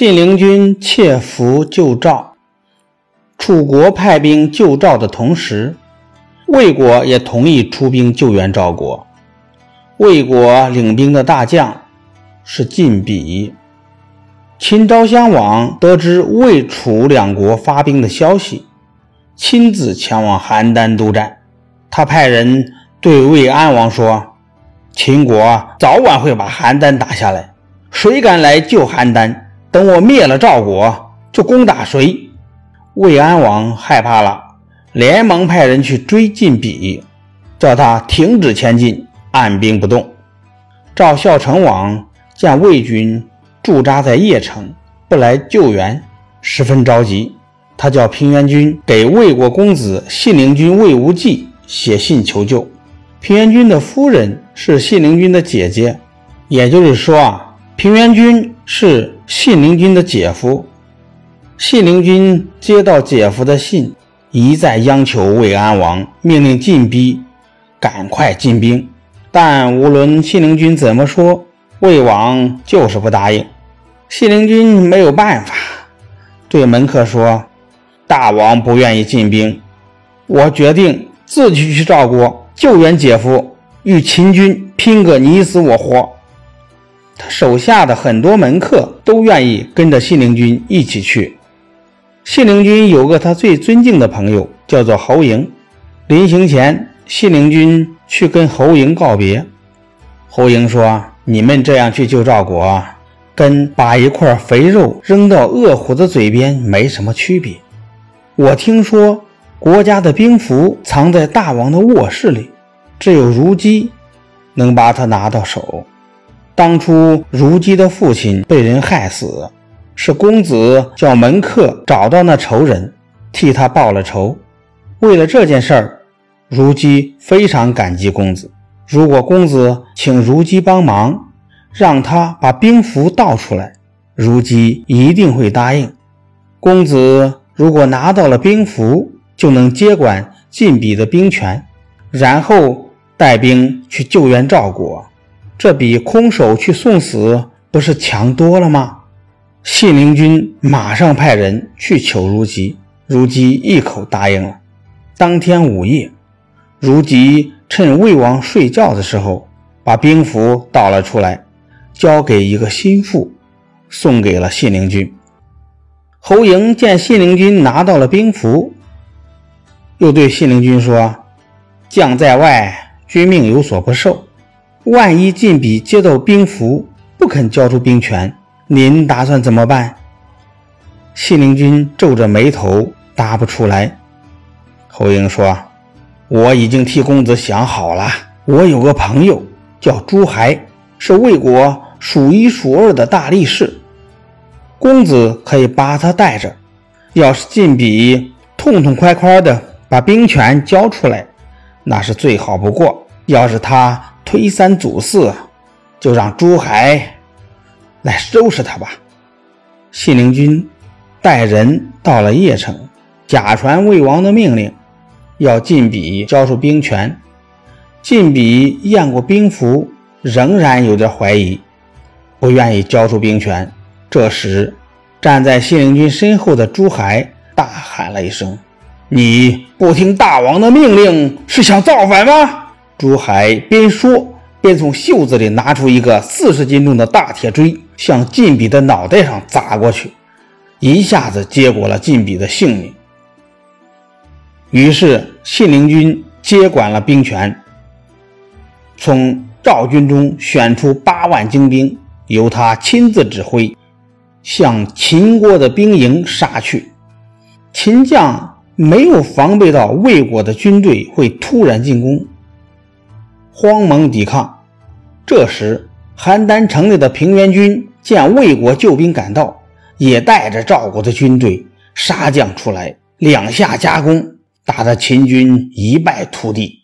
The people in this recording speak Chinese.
信陵君窃符救赵，楚国派兵救赵的同时，魏国也同意出兵救援赵国。魏国领兵的大将是晋鄙。秦昭襄王得知魏、楚两国发兵的消息，亲自前往邯郸督战。他派人对魏安王说：“秦国早晚会把邯郸打下来，谁敢来救邯郸？等我灭了赵国，就攻打谁。”魏安王害怕了，连忙派人去追晋鄙，叫他停止前进，按兵不动。赵孝成王见魏军。驻扎在邺城，不来救援，十分着急。他叫平原君给魏国公子信陵君魏无忌写信求救。平原君的夫人是信陵君的姐姐，也就是说啊，平原君是信陵君的姐夫。信陵君接到姐夫的信，一再央求魏安王命令晋逼赶快进兵，但无论信陵君怎么说。魏王就是不答应，信陵君没有办法，对门客说：“大王不愿意进兵，我决定自己去赵国救援姐夫，与秦军拼个你死我活。”他手下的很多门客都愿意跟着信陵君一起去。信陵君有个他最尊敬的朋友，叫做侯嬴。临行前，信陵君去跟侯嬴告别。侯嬴说。你们这样去救赵国，跟把一块肥肉扔到饿虎的嘴边没什么区别。我听说国家的兵符藏在大王的卧室里，只有如姬能把它拿到手。当初如姬的父亲被人害死，是公子叫门客找到那仇人，替他报了仇。为了这件事儿，如姬非常感激公子。如果公子请如姬帮忙，让他把兵符倒出来，如姬一定会答应。公子如果拿到了兵符，就能接管晋鄙的兵权，然后带兵去救援赵国，这比空手去送死不是强多了吗？信陵君马上派人去求如姬，如姬一口答应了。当天午夜，如姬。趁魏王睡觉的时候，把兵符倒了出来，交给一个心腹，送给了信陵君。侯嬴见信陵君拿到了兵符，又对信陵君说：“将在外，君命有所不受。万一晋鄙接到兵符，不肯交出兵权，您打算怎么办？”信陵君皱着眉头，答不出来。侯英说。我已经替公子想好了。我有个朋友叫朱亥，是魏国数一数二的大力士。公子可以把他带着。要是晋鄙痛痛快快的把兵权交出来，那是最好不过。要是他推三阻四，就让珠海来收拾他吧。信陵君带人到了邺城，假传魏王的命令。要晋鄙交出兵权，晋鄙验过兵符，仍然有点怀疑，不愿意交出兵权。这时，站在信陵君身后的珠海大喊了一声：“你不听大王的命令，是想造反吗？”朱亥边说边从袖子里拿出一个四十斤重的大铁锥，向晋鄙的脑袋上砸过去，一下子结果了晋鄙的性命。于是，信陵君接管了兵权，从赵军中选出八万精兵，由他亲自指挥，向秦国的兵营杀去。秦将没有防备到魏国的军队会突然进攻，慌忙抵抗。这时，邯郸城内的平原君见魏国救兵赶到，也带着赵国的军队杀将出来，两下夹攻。打得秦军一败涂地。